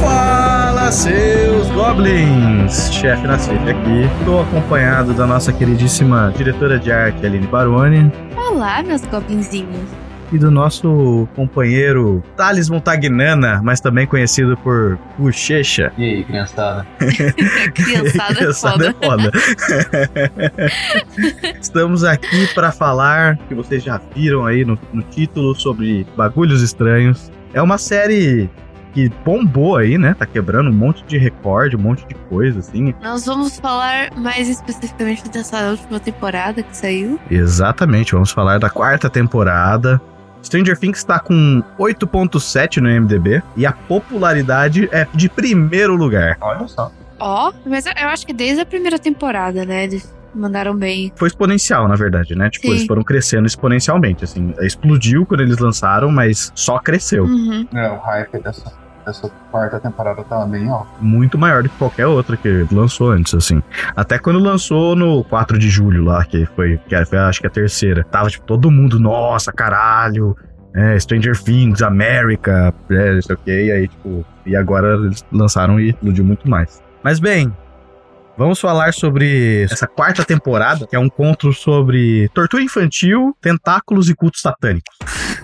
Fala, seus goblins! Chefe Nassif aqui. Estou acompanhado da nossa queridíssima diretora de arte, Aline Baroni, Olá, meus goblinzinhos. E do nosso companheiro Thales Montagnana, mas também conhecido por Bochecha. E aí, criançada? Criançada é Criançada foda. é foda. Estamos aqui para falar, que vocês já viram aí no, no título, sobre bagulhos estranhos. É uma série que bombou aí, né? Tá quebrando um monte de recorde, um monte de coisa, assim. Nós vamos falar mais especificamente dessa última temporada que saiu. Exatamente, vamos falar da quarta temporada. Stranger Things está com 8.7 no MDB e a popularidade é de primeiro lugar. Olha só. Ó, mas eu acho que desde a primeira temporada, né? Eles mandaram bem. Foi exponencial, na verdade, né? Tipo, Sim. eles foram crescendo exponencialmente, assim. Explodiu quando eles lançaram, mas só cresceu. Uhum. É, o hype dessa, dessa quarta temporada tava bem alto. Muito maior do que qualquer outra que lançou antes, assim. Até quando lançou no 4 de julho lá, que foi, que foi acho que a terceira. Tava, tipo, todo mundo, nossa, caralho. É, Stranger Things, America, é, não sei o que, e aí, tipo, e agora eles lançaram e explodiu muito mais. Mas bem, vamos falar sobre essa quarta temporada, que é um conto sobre tortura infantil, tentáculos e cultos satânicos.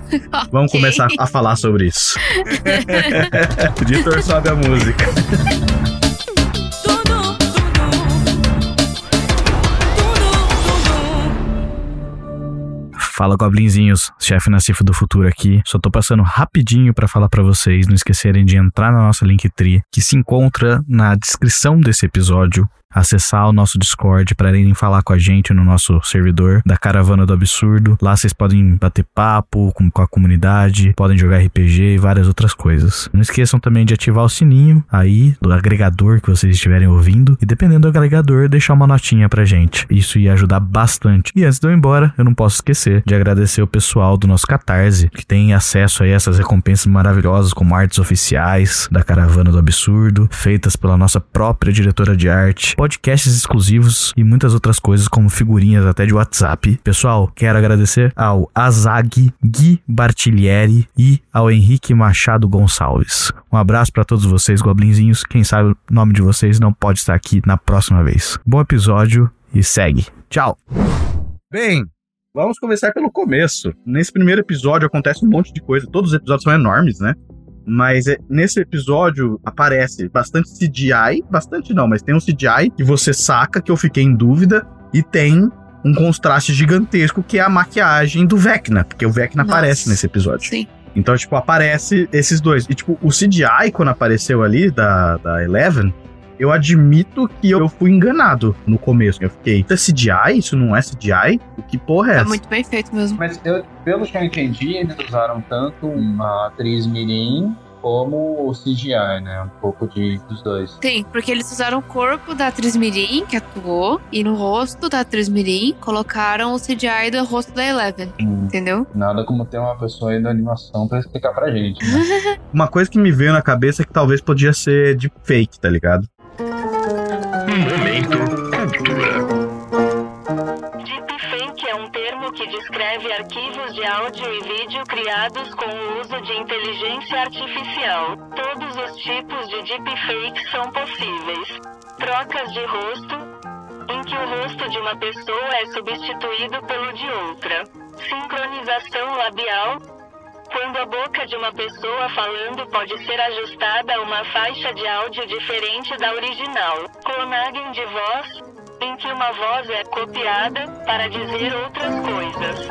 Vamos Ok. começar a falar sobre isso. o Editor sobe a música. Fala Goblinzinhos, chefe Nacifo do Futuro aqui. Só tô passando rapidinho pra falar pra vocês não esquecerem de entrar na nossa Linktree, que se encontra na descrição desse episódio. Acessar o nosso Discord para irem falar com a gente no nosso servidor da Caravana do Absurdo. Lá vocês podem bater papo com, com a comunidade, podem jogar RPG e várias outras coisas. Não esqueçam também de ativar o sininho aí do agregador que vocês estiverem ouvindo e dependendo do agregador, deixar uma notinha pra gente. Isso ia ajudar bastante. E antes de eu ir embora, eu não posso esquecer de agradecer o pessoal do nosso Catarse, que tem acesso a essas recompensas maravilhosas, como artes oficiais da Caravana do Absurdo, feitas pela nossa própria diretora de arte, podcasts exclusivos e muitas outras coisas, como figurinhas até de WhatsApp. Pessoal, quero agradecer ao Azag Gui Bartilieri e ao Henrique Machado Gonçalves. Um abraço pra todos vocês, goblinzinhos. Quem sabe o nome de vocês não pode estar aqui na próxima vez. Bom episódio e segue. Tchau! Bem, vamos começar pelo começo. Nesse primeiro episódio acontece um monte de coisa. Todos os episódios são enormes, né? Mas é, nesse episódio aparece bastante CGI, bastante não, mas tem um CGI que você saca que eu fiquei em dúvida e tem um contraste gigantesco que é a maquiagem do Vecna, porque o Vecna Nossa. aparece nesse episódio. Sim. Então, tipo, aparece esses dois. E, tipo, o CGI, quando apareceu ali, da, da Eleven, eu admito que eu fui enganado no começo. Eu fiquei, isso é CGI? Isso não é CGI? O que porra é Tá essa? muito bem feito mesmo. Mas eu, pelo que eu entendi, eles usaram tanto uma atriz mirim como o CGI, né? Um pouco de, dos dois. Sim, porque eles usaram o corpo da atriz Mirim, que atuou, e no rosto da atriz Mirim colocaram o CGI do rosto da Eleven, Hum, entendeu? Nada como ter uma pessoa aí da animação pra explicar pra gente, né? Uma coisa que me veio na cabeça é que talvez podia ser de fake, tá ligado? Momento Cultura. Deepfake é um termo que descreve arquivos de áudio e vídeo criados com o uso de inteligência artificial. Todos os tipos de deepfake são possíveis. Trocas de rosto, em que o rosto de uma pessoa é substituído pelo de outra. Sincronização labial, quando a boca de uma pessoa falando pode ser ajustada a uma faixa de áudio diferente da original. Clonagem de voz, em que uma voz é copiada para dizer outras coisas.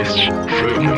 Este foi o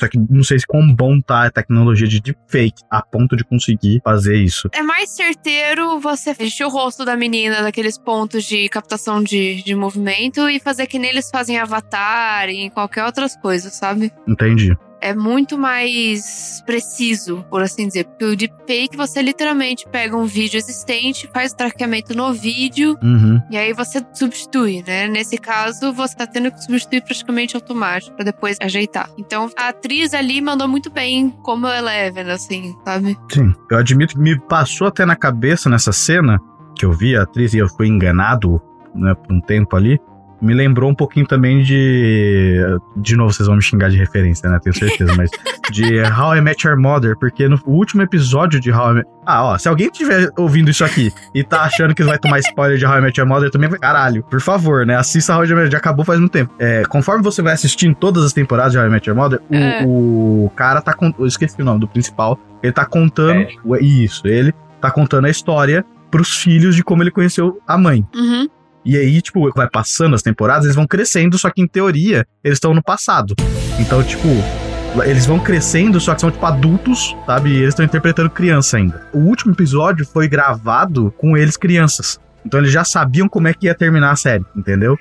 Só que não sei se quão bom tá a tecnologia de deepfake a ponto de conseguir fazer isso. É mais certeiro você vestir o rosto da menina daqueles pontos de captação de, de movimento e fazer que neles fazem avatar e qualquer outras coisas, sabe? Entendi. É muito mais preciso, por assim dizer. Porque o deepfake, você literalmente pega um vídeo existente, faz o traqueamento no vídeo Uhum. e aí você substitui, né? Nesse caso, você tá tendo que substituir praticamente automático pra depois ajeitar. Então, a atriz ali mandou muito bem como Eleven, assim, sabe? Sim. Eu admito que me passou até na cabeça nessa cena que eu vi a atriz e eu fui enganado, né, por um tempo ali. Me lembrou um pouquinho também de. De novo, vocês vão me xingar de referência, né? Tenho certeza, mas. De How I Met Your Mother, porque no último episódio de How I Met. Ah, ó, se alguém estiver ouvindo isso aqui e tá achando que vai tomar spoiler de How I Met Your Mother, também vai. Caralho, por favor, né? Assista How I Met Your Mother, já acabou faz muito tempo. É, conforme você vai assistindo todas as temporadas de How I Met Your Mother, o, É. o cara tá. con- Eu esqueci o nome do principal. Ele tá contando. O- Isso, ele tá contando a história pros filhos de como ele conheceu a mãe. Uhum. E aí, tipo, vai passando as temporadas, eles vão crescendo, só que em teoria, eles estão no passado. Então, tipo, eles vão crescendo, só que são, tipo, adultos, sabe? E eles estão interpretando criança ainda. O último episódio foi gravado com eles crianças. Então eles já sabiam como é que ia terminar a série, entendeu?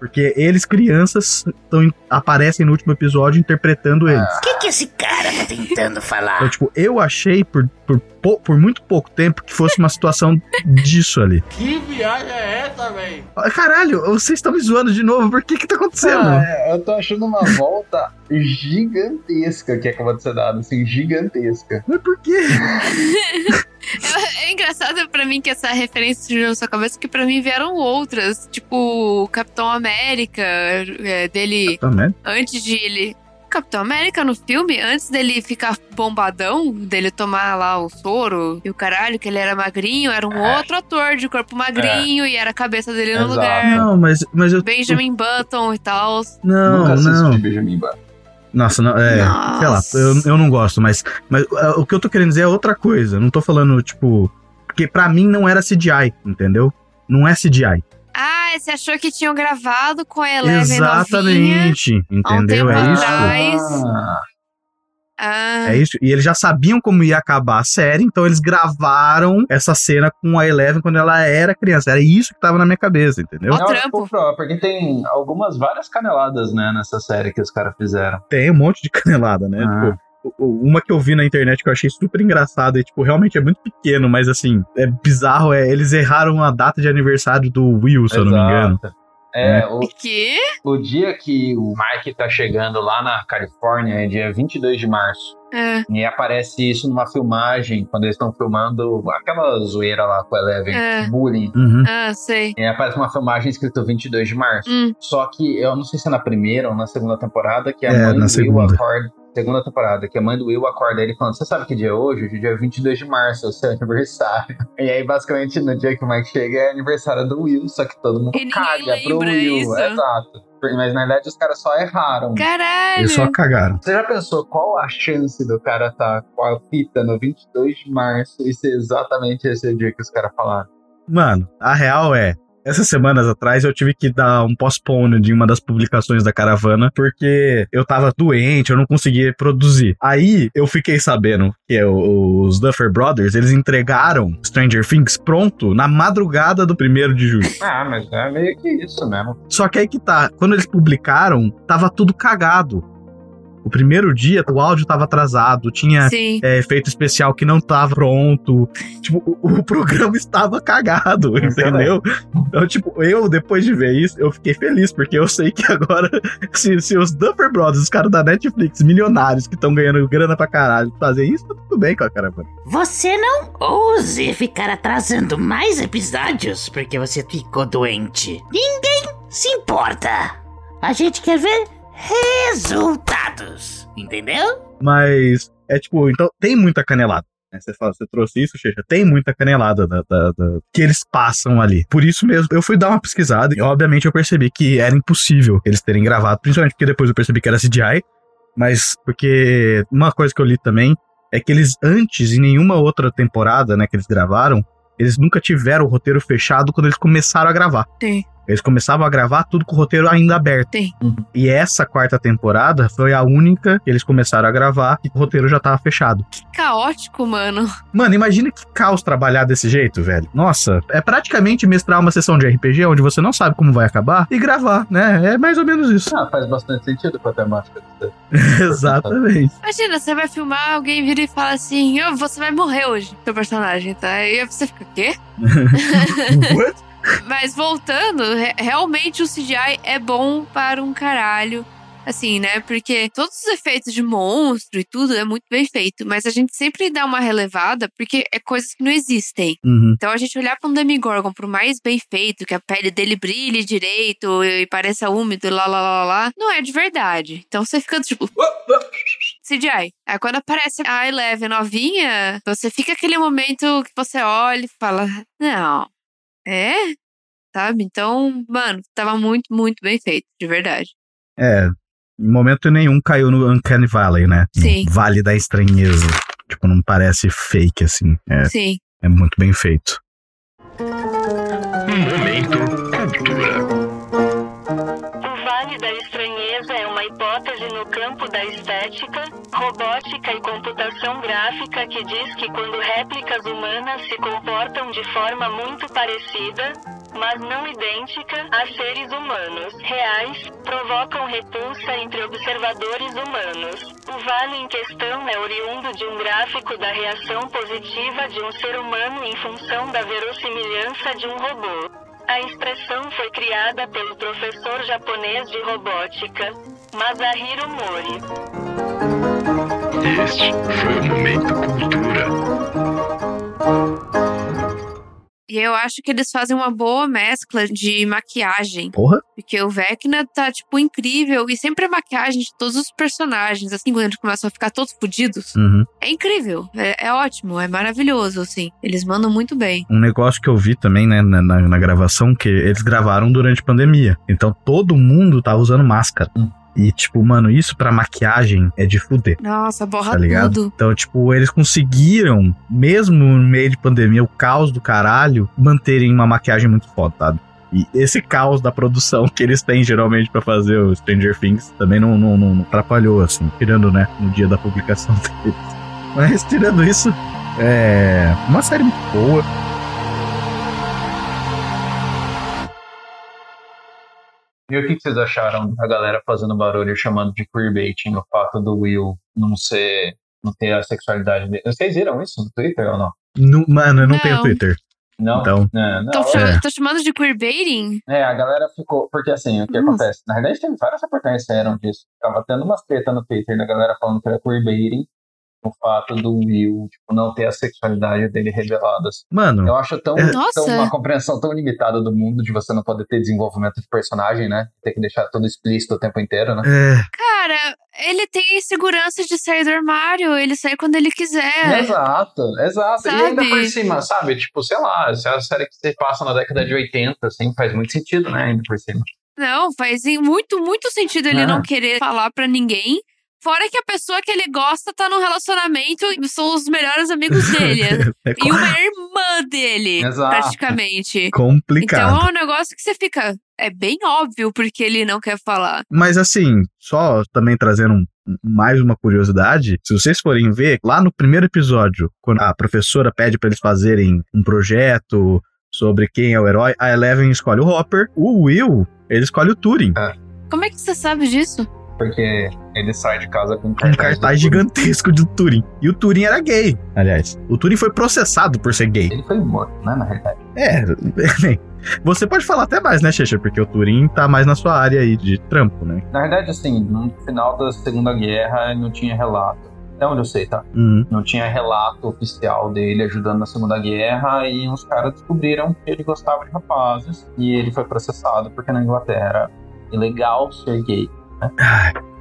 Porque eles, crianças, tão, aparecem no último episódio interpretando eles. O que, que esse cara tá tentando falar? Então, tipo, eu achei por, por, por muito pouco tempo que fosse uma situação disso ali. Que viagem é essa, velho? Ah, Caralho, vocês estão me zoando de novo, por que que tá acontecendo? Ah, é, eu tô achando uma volta gigantesca que acabou de ser dada, assim, gigantesca. Mas por quê? É, é engraçado pra mim que essa referência surgiu na sua cabeça, que pra mim vieram outras. Tipo, o Capitão América, é, dele Também. antes de ele. Capitão América no filme, antes dele ficar bombadão, dele tomar lá o soro e o caralho, que ele era magrinho, era um É. outro ator de corpo magrinho e era a cabeça dele no Exato. lugar. Não, mas, mas eu. Benjamin Button e tal. Não, Nunca não. Benjamin Button. Nossa, não, é. Nossa. Sei lá, eu, eu não gosto, mas, mas ah, o que eu tô querendo dizer é outra coisa. Não tô falando, tipo. Porque pra mim não era CGI, entendeu? Não é CGI. Ah, você achou que tinham gravado com a Eleven novinha? Exatamente. Entendeu? tempo É isso. Ah, Ah, É isso. E eles já sabiam como ia acabar a série, então eles gravaram essa cena com a Eleven quando ela era criança. Era isso que tava na minha cabeça, entendeu? Não, trampo. porque tem algumas, várias caneladas, né, nessa série que os caras fizeram. Tem um monte de canelada, né? Ah. Tipo, uma que eu vi na internet que eu achei super engraçada e, tipo, realmente é muito pequeno, mas assim, é bizarro, é eles erraram a data de aniversário do Will, se eu não me engano. É, o, que? o dia que o Mike tá chegando lá na Califórnia é dia 22 de março. É, E aparece isso numa filmagem, quando eles estão filmando aquela zoeira lá com a Eleven, É. bullying. Uhum. ah, sei. E aparece uma filmagem escrito 22 de março. Hum. Só que eu não sei se é na primeira ou na segunda temporada que a É, mãe na do Will segunda. acorda. Segunda temporada, que a mãe do Will acorda ele falando: Você sabe que dia é hoje? Hoje é dia 22 de março, é o seu aniversário. E aí, basicamente, no dia que o Mike chega é aniversário do Will, só que todo mundo E caga pro Will. isso. Exato. Mas na verdade os caras só erraram. Caralho! Eles só cagaram. Você já pensou qual a chance do cara tá com a fita no 22 de março e ser exatamente esse dia que os caras falaram? Mano, a real é. Essas semanas atrás eu tive que dar um postpone de uma das publicações da caravana, porque eu tava doente, eu não conseguia produzir. Aí eu fiquei sabendo que é o- os Duffer Brothers, eles entregaram Stranger Things pronto na madrugada do primeiro de julho. Ah, mas é meio que isso mesmo. Só que aí que tá, quando eles publicaram, tava tudo cagado. O primeiro dia, o áudio tava atrasado, tinha é, efeito especial que não tava pronto. Tipo, o, o programa estava cagado, entendeu? Então, tipo, eu, depois de ver isso, eu fiquei feliz, porque eu sei que agora, se, se os Duffer Brothers, os caras da Netflix, milionários que estão ganhando grana pra caralho, fazer isso, tá tudo bem com a caravana. Você não ouse ficar atrasando mais episódios porque você ficou doente. Ninguém se importa. A gente quer ver resultados, entendeu? Mas, é tipo, então tem muita canelada. né? Você fala, você trouxe isso, Checha? Tem muita canelada da, da- da- que eles passam ali. Por isso mesmo, eu fui dar uma pesquisada e, obviamente, eu percebi que era impossível eles terem gravado, principalmente porque depois eu percebi que era CGI. Mas porque uma coisa que eu li também é que eles, antes, em nenhuma outra temporada, né, que eles gravaram, eles nunca tiveram o roteiro fechado quando eles começaram a gravar. Sim. Eles começavam a gravar tudo com o roteiro ainda aberto. Sim. E essa quarta temporada foi a única que eles começaram a gravar e o roteiro já tava fechado. Que caótico, mano. Mano, imagina que caos trabalhar desse jeito, velho. Nossa, é praticamente mestrar uma sessão de RPG onde você não sabe como vai acabar e gravar, né? É mais ou menos isso. Ah, faz bastante sentido com a temática. Exatamente. Imagina, você vai filmar, alguém vira e fala assim: "Ô, você vai morrer hoje, seu personagem, tá? E aí você fica, quê? What? Mas voltando, re- realmente o CGI é bom para um caralho. Assim, né? Porque todos os efeitos de monstro e tudo é muito bem feito. Mas a gente sempre dá uma relevada porque é coisas que não existem. Uhum. Então a gente olhar pra um Demigorgon, por mais bem feito, que a pele dele brilhe direito e pareça úmido, lá, lá, lá, lá, não é de verdade. Então você fica tipo. CGI. Aí quando aparece a Eleven novinha, você fica aquele momento que você olha e fala: Não, é? Sabe? Então, mano, tava muito, muito bem feito, de verdade. É, em momento nenhum caiu no Uncanny Valley, né? No Sim. Vale da Estranheza. Tipo, não parece fake, assim. É, Sim. é muito bem feito. Momento computação gráfica que diz que quando réplicas humanas se comportam de forma muito parecida, mas não idêntica, a seres humanos reais, provocam repulsa entre observadores humanos. O vale em questão é oriundo de um gráfico da reação positiva de um ser humano em função da verossimilhança de um robô. A expressão foi criada pelo professor japonês de robótica, Masahiro Mori. Este foi o Momento Cultura. E eu acho que eles fazem uma boa mescla de maquiagem. Porra. Porque o Vecna tá, tipo, incrível. E sempre a maquiagem de todos os personagens, assim, quando eles começam a ficar todos fodidos. Uhum. É incrível. É, é ótimo, é maravilhoso, assim. Eles mandam muito bem. Um negócio que eu vi também, né, na, na- na gravação, que eles gravaram durante a pandemia. Então todo mundo tava usando máscara. Hum. E, tipo, mano, isso pra maquiagem é de fuder. Nossa, borra Tá ligado? tudo. Então, tipo, eles conseguiram, mesmo no meio de pandemia, o caos do caralho, manterem uma maquiagem muito foda, sabe? E esse caos da produção que eles têm geralmente pra fazer o Stranger Things também não, não, não- não atrapalhou, assim, tirando, né, no dia da publicação deles. Mas tirando isso, é uma série muito boa. E o que vocês acharam da galera fazendo barulho chamando de queerbaiting o fato do Will não ser. não ter a sexualidade dele? Vocês viram isso no Twitter ou não? Nu- mano, eu não, Não. tenho Twitter. Não? Então, Não, não. Tô, É. chamando, tô chamando de queerbaiting? É, a galera ficou. Porque assim, o que Nossa. acontece? Na verdade, teve várias reportagens que saíram disso. Tava tendo umas treta no Twitter da galera falando que era queerbaiting o fato do Will, tipo, não ter a sexualidade dele revelada. assim. mano, Eu acho tão, É. Tão uma compreensão tão limitada do mundo de você não poder ter desenvolvimento de personagem, né? Ter que deixar tudo explícito o tempo inteiro, né? é, Cara, ele tem segurança de sair do armário. Ele sai quando ele quiser. Exato, exato. E ainda Sabe? por cima, sabe? Tipo, sei lá, se é a série que você passa na década de 80, assim, faz muito sentido, né? Ainda por cima. Não, faz muito, muito sentido ele É. não querer falar pra ninguém. Fora que a pessoa que ele gosta tá num relacionamento e são os melhores amigos dele. é e uma irmã dele, Exato. praticamente. complicado. Então é um negócio que você fica. É bem óbvio porque ele não quer falar. Mas assim, só também trazendo um- mais uma curiosidade, se vocês forem ver, lá no primeiro episódio, quando a professora pede pra eles fazerem um projeto sobre quem é o herói, a Eleven escolhe o Hopper, o Will, ele escolhe o Turing, Como é que você sabe disso? Porque ele sai de casa com um um cartaz, cartaz do- gigantesco de Turing. E o Turing era gay, aliás. O Turing foi processado por ser gay. Ele foi morto, né? Na realidade. É, bem, você pode falar até mais, né, Checha? Porque o Turing tá mais na sua área aí de trampo, né? Na verdade, assim, no final da Segunda Guerra não tinha relato. Até onde eu sei, tá? Uhum. Não tinha relato oficial dele ajudando na Segunda Guerra e uns caras descobriram que ele gostava de rapazes e ele foi processado porque na Inglaterra era ilegal ser gay. Né?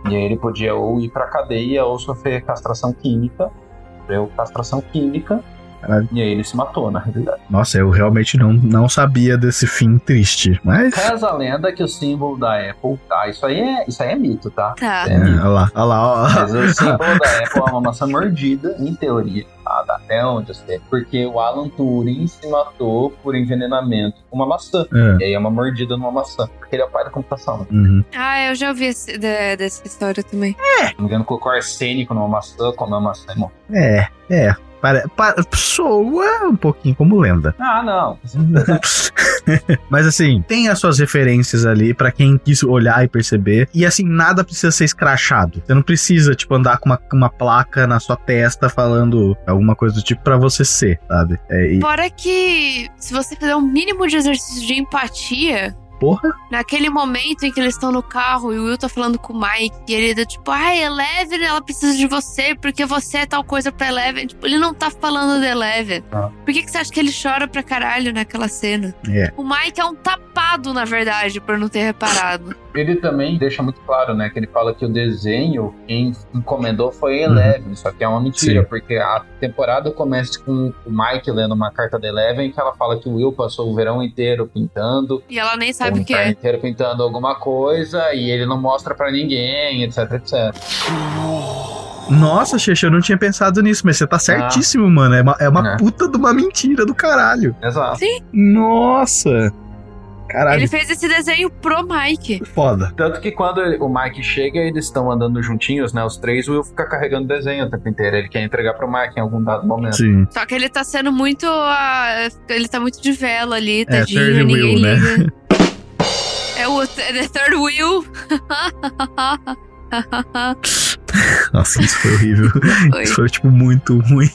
E aí ele podia ou ir pra cadeia ou sofrer castração química. Sofreu castração química Caralho. e aí ele se matou, na realidade. Nossa, eu realmente não, não sabia desse fim triste, mas... Reza a lenda que o símbolo da Apple, tá? Isso aí é, isso aí é mito, tá? Tá. É É, olha lá, olha lá, ó. Mas o símbolo da Apple é uma maçã mordida, em teoria. Ah, tá. até onde eu sei. Porque o Alan Turing se matou por envenenamento com uma maçã. É. E aí é uma mordida numa maçã. Porque ele é o pai da computação. Uhum. Ah, eu já ouvi esse- de- dessa história também. Se não me engano, colocou arsênico numa maçã, comeu a maçã e morreu. É, é. Pare, pa- soa um pouquinho como lenda. Ah, não. Mas assim, tem as suas referências ali pra quem quis olhar e perceber. E assim, nada precisa ser escrachado. Você não precisa, tipo, andar com uma, uma placa na sua testa falando alguma coisa do tipo pra você ser, sabe? É, e, Fora que, se você fizer um mínimo de exercício de empatia, porra, naquele momento em que eles estão no carro e o Will tá falando com o Mike, e ele é tipo, ai, Eleven, ela precisa de você porque você é tal coisa pra Eleven. Tipo, ele não tá falando da Eleven. Ah. Por que, que você acha que ele chora pra caralho naquela cena? É. O Mike é um tapado, na verdade, por não ter reparado. Ele também deixa muito claro, né? Que ele fala que o desenho, quem encomendou foi Eleven. Só que é uma mentira, Sim. porque a temporada começa com o Mike lendo uma carta da Eleven que ela fala que o Will passou o verão inteiro pintando. E ela nem sabe o o que é. inteiro pintando alguma coisa e ele não mostra pra ninguém, etc, etc. Nossa, Xexi, eu não tinha pensado nisso, mas você tá certíssimo, mano. É uma, é uma É. puta de uma mentira do caralho. Exato. Nossa. Caralho, Ele fez esse desenho pro Mike. foda. Tanto que quando ele- o Mike chega, eles estão andando juntinhos, né? Os três, o Will fica carregando o desenho o tempo inteiro. Ele quer entregar pro Mike em algum dado momento. Sim. Só que ele tá sendo muito. ah, ele tá muito de vela ali, É, tadinho, third ninguém wheel, né? liga. É o The Third Wheel. Nossa, isso foi horrível. Oi. Isso foi, tipo, muito ruim.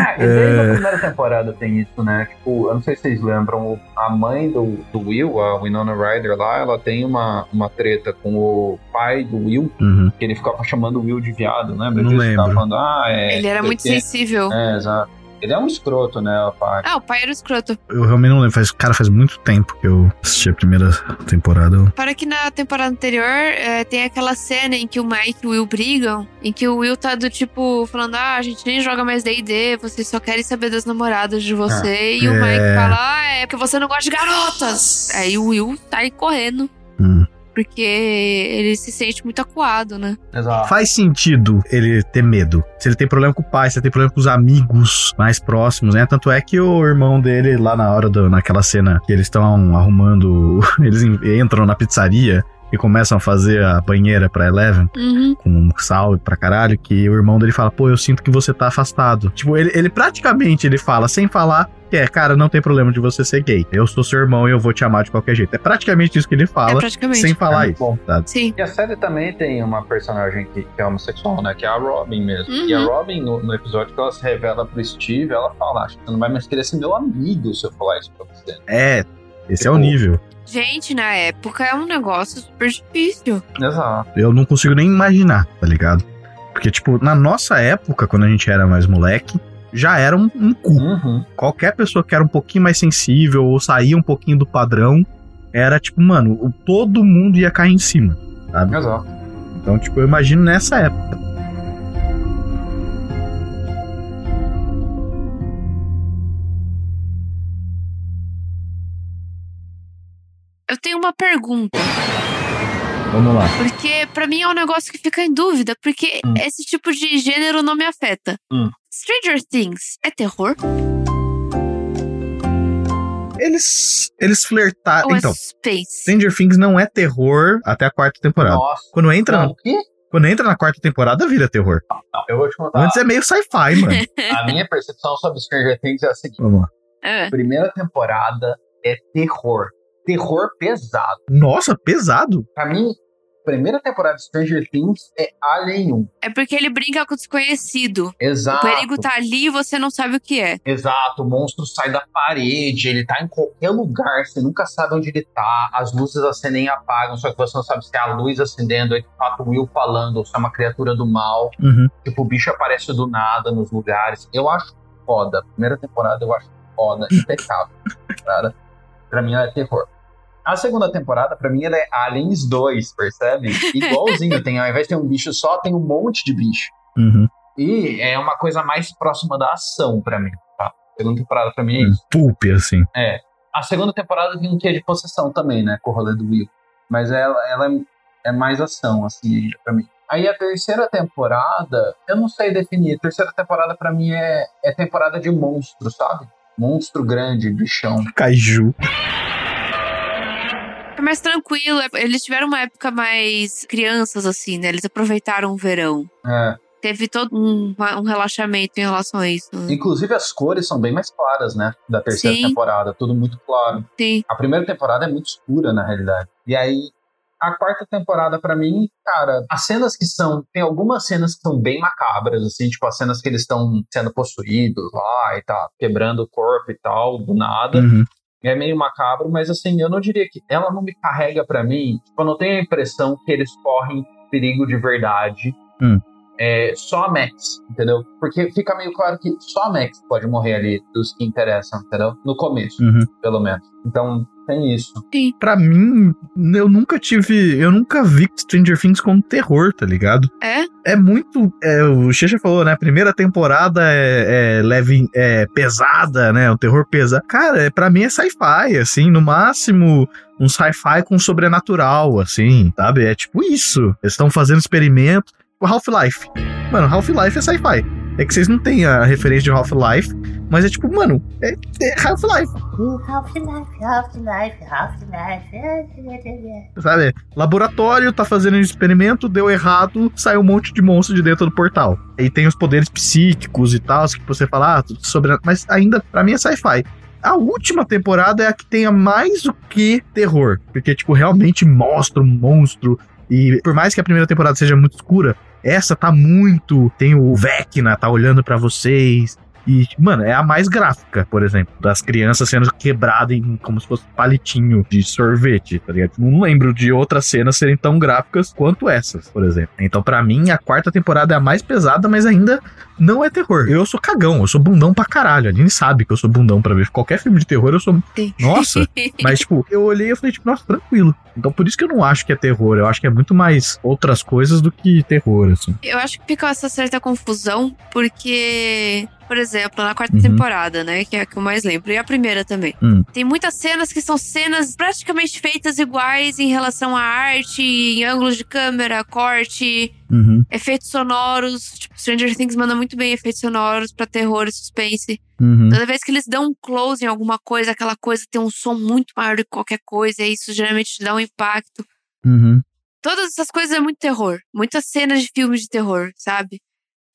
Ah, e desde a primeira temporada tem isso, né? Tipo, eu não sei se vocês lembram, a mãe do, do Will, a Winona Ryder lá, ela tem uma, uma treta com o pai do Will, Uhum. que ele ficava chamando o Will de viado, lembra Não disso? lembro. Falando, ah, é. ele era muito sensível. É, exato. Ele é um escroto, né, o pai. Ah, o pai era escroto. Eu realmente não lembro. Faz, cara, faz muito tempo que eu assisti a primeira temporada. Para que na temporada anterior é, tem aquela cena em que o Mike e o Will brigam, em que o Will tá do tipo falando: Ah, a gente nem joga mais DD, vocês só querem saber das namoradas de você. e o é. Mike fala: Ah, é porque você não gosta de garotas. Aí o Will sai correndo. Porque ele se sente muito acuado, né? Exato. Faz sentido ele ter medo. Se ele tem problema com o pai, se ele tem problema com os amigos mais próximos, né? Tanto é que o irmão dele, lá na hora, do, naquela cena que eles estão arrumando, eles en- entram na pizzaria e começam a fazer a banheira pra Eleven. Uhum. com sal pra caralho, que o irmão dele fala, pô, eu sinto que você tá afastado. Tipo, ele, ele praticamente ele fala, sem falar, que é, cara, não tem problema de você ser gay. Eu sou seu irmão e eu vou te amar de qualquer jeito. É praticamente isso que ele É fala, praticamente. sem É falar muito isso. bom. sabe? Sim. E a série também tem uma personagem que, que é homossexual, né? Que é a Robin mesmo. Uhum. E a Robin, no, no episódio que ela se revela pro Steve, ela fala: Acho que você não vai mais querer ser meu amigo se eu falar isso pra você. É, esse é o nível. Gente, na época é um negócio super difícil. Exato. Eu não consigo nem imaginar, tá ligado? Porque, tipo, na nossa época, quando a gente era mais moleque, já era um, um cu. Uhum. Qualquer pessoa que era um pouquinho mais sensível ou saía um pouquinho do padrão, era tipo, mano, o- todo mundo ia cair em cima, sabe? Exato. Então, tipo, eu imagino nessa época. Uma pergunta. Vamos lá. Porque pra mim é um negócio que fica em dúvida, porque Hum. esse tipo de gênero não me afeta. Hum. Stranger Things é terror? Eles, eles flertaram. Ou Então, é suspense? Stranger Things não é terror até a quarta temporada. Nossa. Quando entra, Não, o quê? quando entra na quarta temporada, vira terror. Não, eu vou te contar. Antes é meio sci-fi, mano. A minha percepção sobre Stranger Things é a seguinte: Vamos lá. É. primeira temporada é terror. Terror pesado. Nossa, pesado. Pra mim, primeira temporada de Stranger Things é Alien 1. É porque ele brinca com o desconhecido. Exato. O perigo tá ali e você não sabe o que é. Exato, o monstro sai da parede, ele tá em qualquer lugar, você nunca sabe onde ele tá, as luzes acendem e apagam, só que você não sabe se é a luz acendendo, é de fato o Will falando, ou se é uma criatura do mal, Uhum. tipo, o bicho aparece do nada nos lugares. Eu acho foda, primeira temporada eu acho foda, impecável, cara. Pra mim ela é terror. A segunda temporada, pra mim, ela é Aliens 2, percebe? Igualzinho, tem, ao invés de ter um bicho só, tem um monte de bicho. Uhum. E é uma coisa mais próxima da ação pra mim, tá? Segunda temporada pra mim é isso. Pulp, assim. A segunda temporada tem um quê de possessão também, né? Com o rolê do Will. Mas ela, ela é, é mais ação, assim, ainda pra mim. Aí a terceira temporada, eu não sei definir. A terceira temporada pra mim é, é temporada de monstro, sabe? Monstro grande, bichão. Kaiju. É mais tranquilo. é- Eles tiveram uma época mais crianças, assim, né? Eles aproveitaram o verão. É. Teve todo um, um relaxamento em relação a isso. né? Inclusive as cores são bem mais claras, né? Da terceira Sim. temporada, tudo muito claro. Sim. A primeira temporada é muito escura, na realidade. E aí, a quarta temporada, pra mim, cara, as cenas que são. Tem algumas cenas que são bem macabras, assim, tipo as cenas que eles estão sendo possuídos lá e tá quebrando o corpo e tal, do nada. Uhum. É meio macabro, mas assim, eu não diria que. Ela não me carrega pra mim. Tipo, eu não tenho a impressão que eles correm perigo de verdade. Hum. É, só a Max, entendeu? Porque fica meio claro que só a Max pode morrer ali dos que interessam, entendeu? No começo, Uhum. pelo menos. Então, tem isso. Pra mim, eu nunca tive. Eu nunca vi Stranger Things como terror, tá ligado? É? É muito. é, o Xexa falou, né? A primeira temporada é, é leve, é pesada, né? O terror pesado. Cara, é, pra mim é sci-fi, assim, no máximo um sci-fi com sobrenatural, assim, sabe? É tipo isso. Eles estão fazendo experimentos. Half-Life. Mano, Half-Life é sci-fi. É que vocês não têm a referência de Half-Life, mas é tipo, mano, é, é Half-Life. Half-Life, Half-Life, Half-Life. sabe? Laboratório tá fazendo um experimento, deu errado, saiu um monte de monstro de dentro do portal. E tem os poderes psíquicos e tal, que você fala, ah, tudo sobre. Mas ainda, pra mim, é sci-fi. A última temporada é a que tenha mais do que terror. Porque, tipo, realmente mostra um monstro. E por mais que a primeira temporada seja muito escura, essa tá muito. Tem o Vecna, tá olhando pra vocês. E, mano, é a mais gráfica, por exemplo, das crianças sendo quebradas em como se fosse palitinho de sorvete, tá ligado? Não lembro de outras cenas serem tão gráficas quanto essas, por exemplo. Então, pra mim, a quarta temporada é a mais pesada, mas ainda não é terror. Eu sou cagão, eu sou bundão pra caralho. A Aline sabe que eu sou bundão pra ver qualquer filme de terror, eu sou. Nossa! Mas, tipo, eu olhei e falei, tipo, nossa, tranquilo. Então, por isso que eu não acho que é terror. Eu acho que é muito mais outras coisas do que terror, assim. Eu acho que fica essa certa confusão, porque, por exemplo, na quarta Uhum. temporada, né? Que é a que eu mais lembro, e a primeira também. Hum. Tem muitas cenas que são cenas praticamente feitas iguais em relação à arte, em ângulos de câmera, corte, Uhum, efeitos sonoros. Tipo, Stranger Things manda muito bem efeitos sonoros pra terror e suspense. uhum. Toda vez que eles dão um close em alguma coisa, aquela coisa tem um som muito maior do que qualquer coisa, e isso geralmente te dá um impacto. Uhum. Todas essas coisas é muito terror. Muitas cenas de filmes de terror, sabe?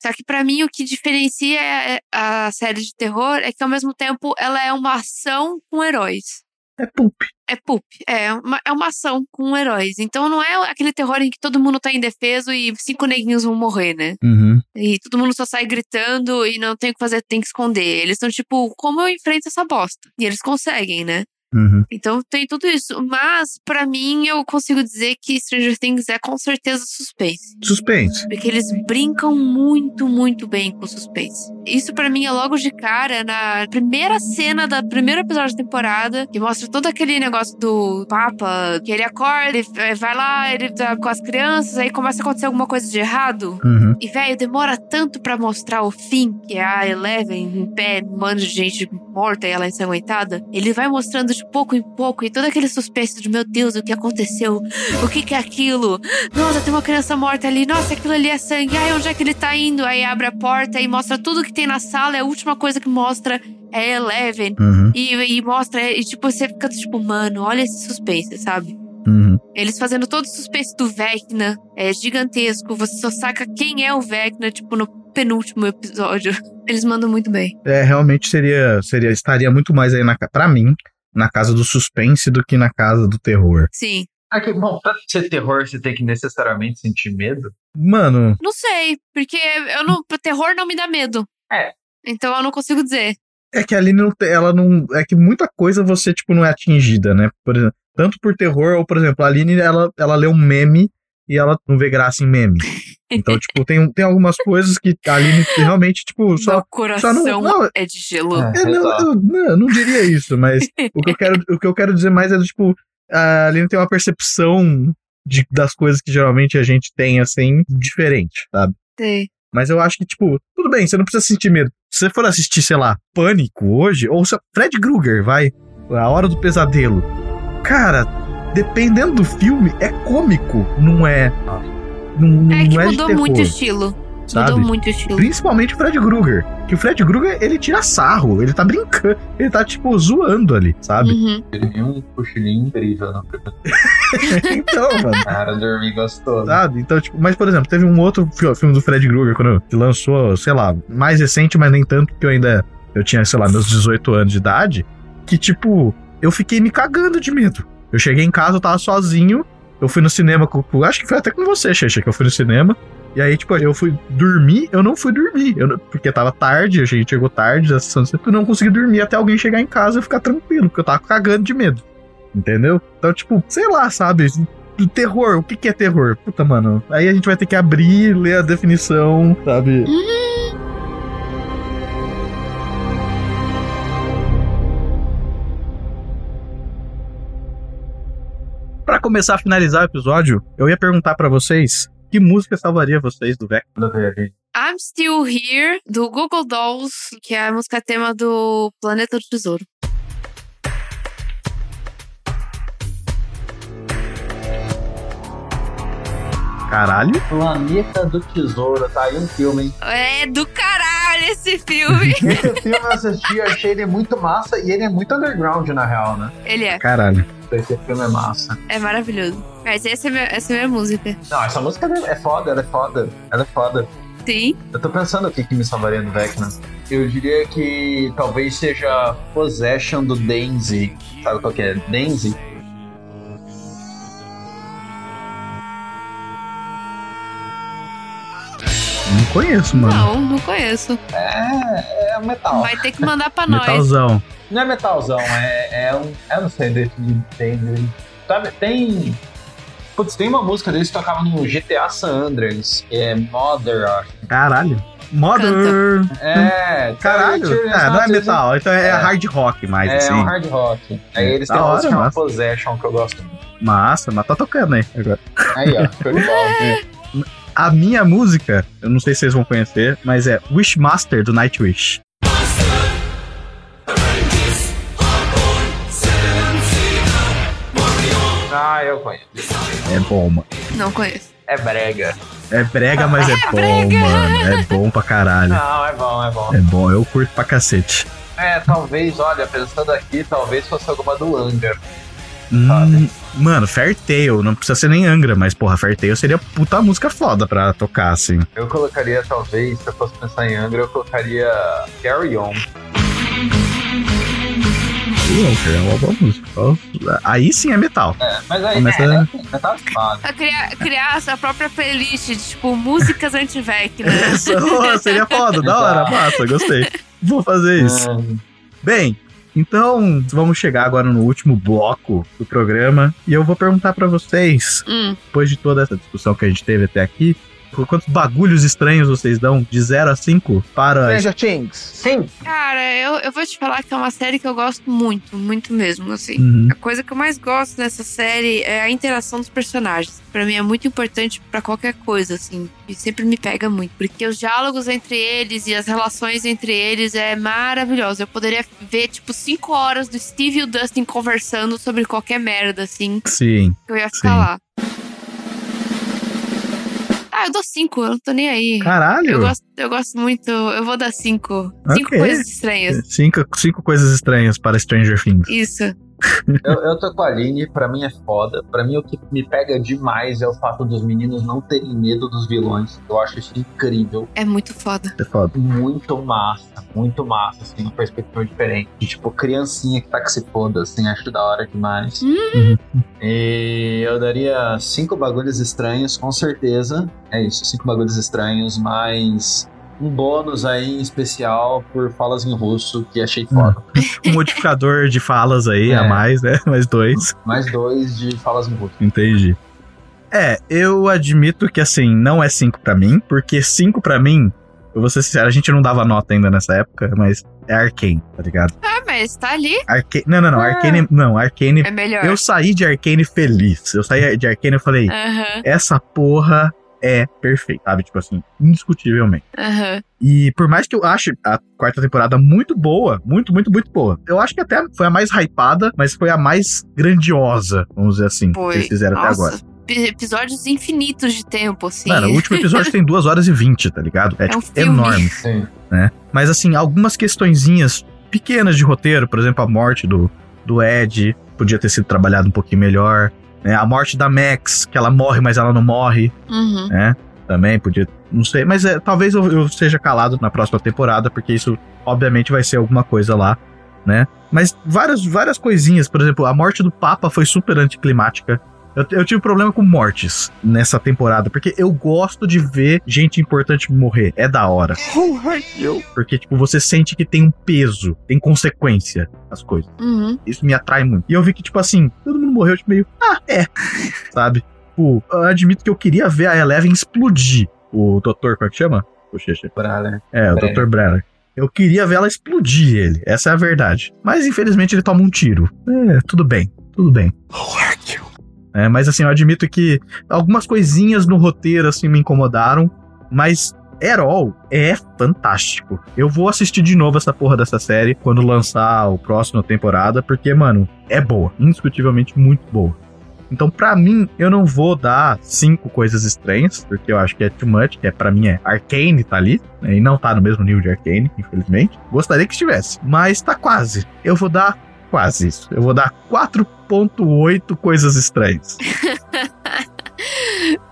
Só que pra mim o que diferencia é- a série de terror é que ao mesmo tempo ela é uma ação com heróis. É poop. É poop. É uma, é uma ação com heróis. Então não é aquele terror em que todo mundo tá indefeso e cinco neguinhos vão morrer, né? Uhum. E todo mundo só sai gritando e não tem o que fazer, tem que esconder. Eles estão tipo, como eu enfrento essa bosta? E eles conseguem, né? Uhum. Então tem tudo isso. Mas, pra mim, eu consigo dizer que Stranger Things é com certeza suspense. Suspense. Porque eles brincam muito, muito bem com suspense. Isso pra mim é logo de cara na primeira cena da primeiro episódio da temporada, que mostra todo aquele negócio do Papa, que ele acorda, ele vai lá, ele tá com as crianças, aí começa a acontecer alguma coisa de errado. Uhum. E, velho, demora tanto pra mostrar o fim, que é a Eleven em pé, um bando de gente morta e ela ensanguentada. Ele vai mostrando de pouco em pouco e todo aquele suspense de, meu Deus, o que aconteceu? O que que é aquilo? Nossa, tem uma criança morta ali. Nossa, aquilo ali é sangue. Ai, onde é que ele tá indo? Aí abre a porta e mostra tudo que tem na sala. E a última coisa que mostra é Eleven. Uhum. E, e mostra, e tipo, você fica tipo, mano, olha esse suspense, sabe? Uhum. Eles fazendo todo o suspense do Vecna é gigantesco. Você só saca quem é o Vecna, tipo, no penúltimo episódio. Eles mandam muito bem. É, realmente seria, seria, estaria muito mais aí na, pra mim, na casa do suspense do que na casa do terror. Sim. Aqui, bom, pra ser terror, você tem que necessariamente sentir medo. Mano, Não sei, porque eu não. Terror não me dá medo. É. Então eu não consigo dizer. é que a Aline não, ela não, é que muita coisa você, tipo, não é atingida, né? Por exemplo, tanto por terror, ou, por exemplo, a Aline, ela, ela lê um meme e ela não vê graça em meme. Então, tipo, tem, tem algumas coisas que a Aline realmente, tipo, só... Meu coração não- não, é de gelo. É. É, não, eu, não, eu não diria isso, mas o que eu quero, o que eu quero dizer mais é, tipo, a Aline tem uma percepção de, das coisas que geralmente a gente tem, assim, diferente, sabe? Sei. Mas eu acho que, tipo, tudo bem, você não precisa sentir medo. Se você for assistir, sei lá, Pânico hoje, ou se Fred Krueger, vai, A Hora do Pesadelo. Cara, dependendo do filme, é cômico, não é. não, não É que é de mudou terror, muito o estilo. sabe? Mudou muito o estilo. Principalmente o Fred Krueger. Que o Fred Krueger, ele tira sarro, ele tá brincando, ele tá, tipo, zoando ali, sabe? Uhum. Ele viu um cochilinho incrível no primeiro então, mano. cara, dormi gostoso. Sabe? Então, tipo, mas, por exemplo, teve um outro fi- filme do Fred Krueger, quando lançou, sei lá, mais recente, mas nem tanto, porque eu ainda. Eu tinha, sei lá, meus 18 anos de idade. Que, tipo, eu fiquei me cagando de medo. Eu cheguei em casa, eu tava sozinho. Eu fui no cinema com. acho que foi até com você, Xexa, que eu fui no cinema. E aí, tipo, eu fui dormir, eu não fui dormir. Eu porque tava tarde, a gente chegou tarde, da sessão, eu não consegui dormir até alguém chegar em casa e ficar tranquilo, porque eu tava cagando de medo. Entendeu? Então, tipo, sei lá, sabe? Terror, o que, que é terror? Puta, mano. Aí a gente vai ter que abrir, ler a definição, sabe? Pra começar a finalizar o episódio, eu ia perguntar pra vocês que música salvaria vocês do Vec. I'm Still Here, do Google Dolls, que é a música tema do Planeta do Tesouro. Caralho. Planeta do Tesouro, tá aí um filme, hein? É do caralho esse filme! Esse filme eu assisti, eu achei ele muito massa e ele é muito underground, na real, né? Ele é, Caralho. Esse filme é massa. é maravilhoso. Mas essa é, minha, essa é minha música. Não, essa música é foda, ela é foda. Ela é foda. Sim. Eu tô pensando o que, que me salvaria do Vecna. Eu diria que talvez seja Possession do Denzi. Sabe qual que é? Denzi? Não conheço, mano. Não, não conheço. É, é metal. Vai ter que mandar pra nós. Metalzão. Não é metalzão, é, é um. Eu não sei definir Denzi. Sabe, tem. Putz, tem uma música deles que tocava no GTA San Andreas, que é Mother, acho. Caralho. Mother. É, Caralho. É, não é metal, então é, É. hard rock mais, É assim. um hard rock. Aí eles Da têm uma música que chama massa. Possession, que eu gosto muito. Massa, mas tá tocando aí agora. Aí, ó, show de bola. A minha música, eu não sei se vocês vão conhecer, mas é Wishmaster do Nightwish. Eu conheço. É bom, mano. Não conheço. É brega. É brega, mas é, bom, brega. mano. É bom pra caralho. Não, é bom, é bom. É bom, eu curto pra cacete. É, talvez, olha, pensando aqui, talvez fosse alguma do Angra. Hum, mano, Fairtail, não precisa ser nem Angra, mas porra, Fairtail seria puta música foda pra tocar, assim. Eu colocaria, talvez, se eu fosse pensar em Angra, eu colocaria Carry On. Não, cara, é uma boa música. Aí sim é metal. É, mas aí, Começa- é, é, tá foda. A criar, criar a sua própria playlist de, tipo, músicas anti-vec, né? Ó, seria foda, da hora, massa, gostei. Vou fazer isso. Bem, então vamos chegar agora no último bloco do programa e eu vou perguntar pra vocês, Hum, depois de toda essa discussão que a gente teve até aqui, quantos bagulhos estranhos vocês dão de 0 a 5 para Stranger Things. Sim. cara, eu, eu vou te falar que é uma série que eu gosto muito, muito mesmo, assim. Uhum. A coisa que eu mais gosto nessa série é a interação dos personagens. Pra mim é muito importante pra qualquer coisa, assim. E sempre me pega muito. Porque os diálogos entre eles e as relações entre eles é maravilhoso. Eu poderia ver, tipo, cinco horas do Steve e o Dustin conversando sobre qualquer merda, assim. Sim. Que eu ia ficar Sim. lá. Ah, eu dou cinco, eu não tô nem aí. Caralho! Eu gosto, eu gosto muito. Eu vou dar cinco. Cinco Ok. coisas estranhas. Cinco, cinco coisas estranhas para Stranger Things. Isso. Eu, eu tô com a Aline, pra mim é foda. Pra mim o que me pega demais é o fato dos meninos não terem medo dos vilões. Eu acho isso incrível. É muito foda. É foda. Muito massa, muito massa, assim, uma perspectiva diferente. De, tipo, criancinha que tá que se foda, assim, acho da hora demais. Uhum. E eu daria cinco bagulhos estranhos, com certeza. É isso, cinco bagulhos estranhos, mais um bônus aí em especial por falas em russo, que achei foda. Um modificador de falas aí É. a mais, né? Mais dois. Mais dois de falas em russo. Entendi. É, eu admito que assim, não é 5 pra mim, porque 5 pra mim, eu vou ser sincero, a gente não dava nota ainda nessa época, mas é Arcane, tá ligado? Ah, mas tá ali. Arcane, não, não, não, Arcane, não, Arcane, É melhor. eu saí de Arcane feliz. Eu saí de Arcane e falei, Aham, essa porra é perfeita, sabe? Tipo assim, indiscutivelmente. aham. E por mais que eu ache a quarta temporada muito boa, muito, muito, muito boa, eu acho que até foi a mais hypada, mas foi a mais grandiosa, vamos dizer assim, que Foi. eles fizeram até Nossa, agora. ep- episódios infinitos de tempo, assim. Mano, o último episódio tem 2 horas e 20, tá ligado? É, É um tipo, filme. enorme. Sim. né? Mas assim, algumas questõezinhas pequenas de roteiro, por exemplo, a morte do, do Ed podia ter sido trabalhado um pouquinho melhor, né? A morte da Max, que ela morre, mas ela não morre, Uhum. né? Também podia, não sei, mas é, talvez eu, eu seja calado na próxima temporada, porque isso obviamente vai ser alguma coisa lá, né? Mas várias, várias coisinhas, por exemplo, a morte do Papa foi super anticlimática. Eu, eu tive problema com mortes nessa temporada, porque eu gosto de ver gente importante morrer. É da hora. Porque, tipo, você sente que tem um peso, tem consequência as coisas. Uhum. Isso me atrai muito. E eu vi que, tipo assim, todo mundo morreu, tipo, meio, ah, é. Sabe? Tipo, eu admito que eu queria ver a Eleven explodir. O doutor, como é que chama? O Xexê. Brother. É, o. Dr. Brenner. Eu queria ver ela explodir ele. Essa é a verdade. Mas infelizmente ele toma um tiro. É, tudo bem. Tudo bem. É, mas assim, eu admito que algumas coisinhas no roteiro assim me incomodaram, mas Herol é fantástico. Eu vou assistir de novo essa porra dessa série quando lançar o próximo temporada, porque, mano, é boa, indiscutivelmente muito boa. Então, pra mim, eu não vou dar cinco coisas estranhas, porque eu acho que é too much, que é para mim é Arcane tá ali, né, e não tá no mesmo nível de Arcane, infelizmente. Gostaria que estivesse, mas tá quase. Eu vou dar quase isso. Eu vou dar 4.8 coisas estranhas,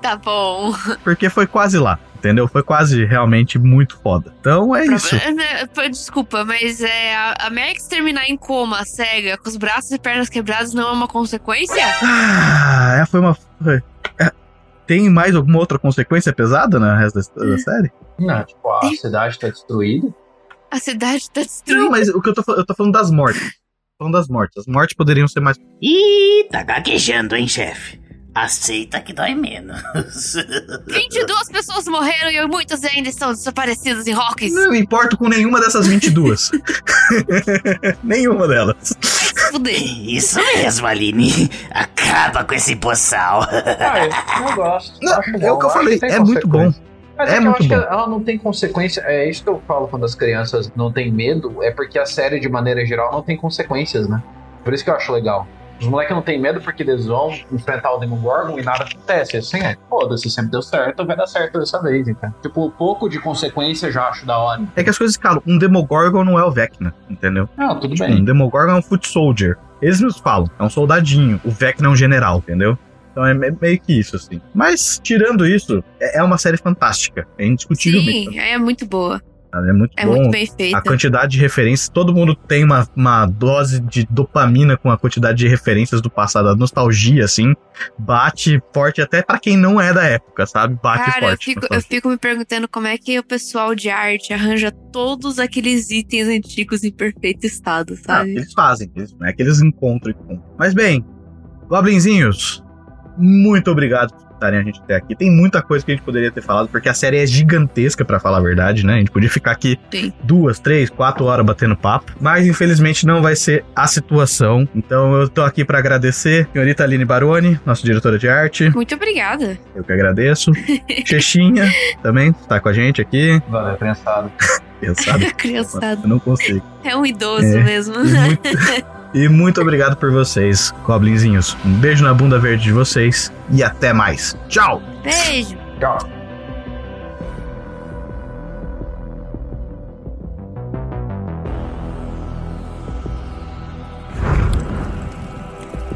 Tá bom. porque foi quase lá. Entendeu? Foi quase realmente muito foda. Então é isso. Problema- né, Desculpa, mas é, a, Max terminar em coma, cega, com os braços e pernas quebrados não é uma consequência? Ah, é, foi uma. foi- é, tem mais alguma outra consequência pesada na resto da, da série? Não, tipo, a cidade tá destruída. A cidade tá Não, destruída. mas o que eu tô, eu tô falando das mortes. Falando das mortes. As mortes poderiam ser mais. Ih, tá gaguejando, hein, chefe? Aceita que dói menos. 22 pessoas morreram e muitas ainda estão desaparecidas em Hawkins. Não me importo com nenhuma dessas 22. nenhuma delas. Fuder. Isso mesmo, Aline. Acaba com esse boçal. Ah, eu, eu gosto. Não, é bom, o que eu falei, é muito bom. Mas É é, que eu acho bom. que ela não tem consequência. É isso que eu falo quando as crianças não têm medo, é porque a série, de maneira geral, não tem consequências, né? Por isso que eu acho legal. Os moleques não têm medo porque eles vão enfrentar o Demogorgon e nada acontece. Assim, é, foda-se, sempre deu certo, vai dar certo dessa vez, então. Tipo, um pouco de consequência já acho da hora. É que as coisas calam. Um Demogorgon não é o Vecna, entendeu? Não, tudo Um bem. Demogorgon é um foot soldier. Eles nos falam, é um soldadinho. O Vecna é um general, entendeu? Então é me- meio que isso, assim. Mas, tirando isso, é é uma série fantástica. É indiscutivelmente. Sim, é muito boa. É muito É bom. muito bem A feita. quantidade de referências, todo mundo tem uma, uma dose de dopamina com a quantidade de referências do passado. A nostalgia, assim, bate forte até pra quem não é da época, sabe? Bate Cara, eu forte. fico, eu fico me perguntando como é que o pessoal de arte arranja todos aqueles itens antigos em perfeito estado, Não, sabe? eles fazem, eles, não é que eles encontram e compram. Mas bem, Goblinzinhos, muito obrigado por estarem a gente até aqui. Tem muita coisa que a gente poderia ter falado, porque a série é gigantesca, pra falar a verdade, né? A gente podia ficar aqui Sim. duas, três, quatro horas batendo papo, mas infelizmente não vai ser a situação. Então eu tô aqui pra agradecer, senhorita Aline Baroni, nossa diretora de arte. Muito obrigada. Eu que agradeço. Chechinha também tá com a gente aqui. Valeu, criançada. Pensado, Criançada. eu não consigo. É um idoso É. mesmo. E muito, e muito obrigado por vocês, Goblinzinhos. Um beijo na bunda verde de vocês e até mais. Tchau! Beijo. Tchau.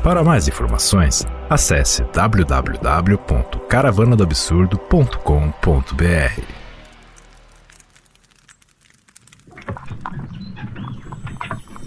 Para mais informações, acesse www.caravanadoabsurdo.com.br.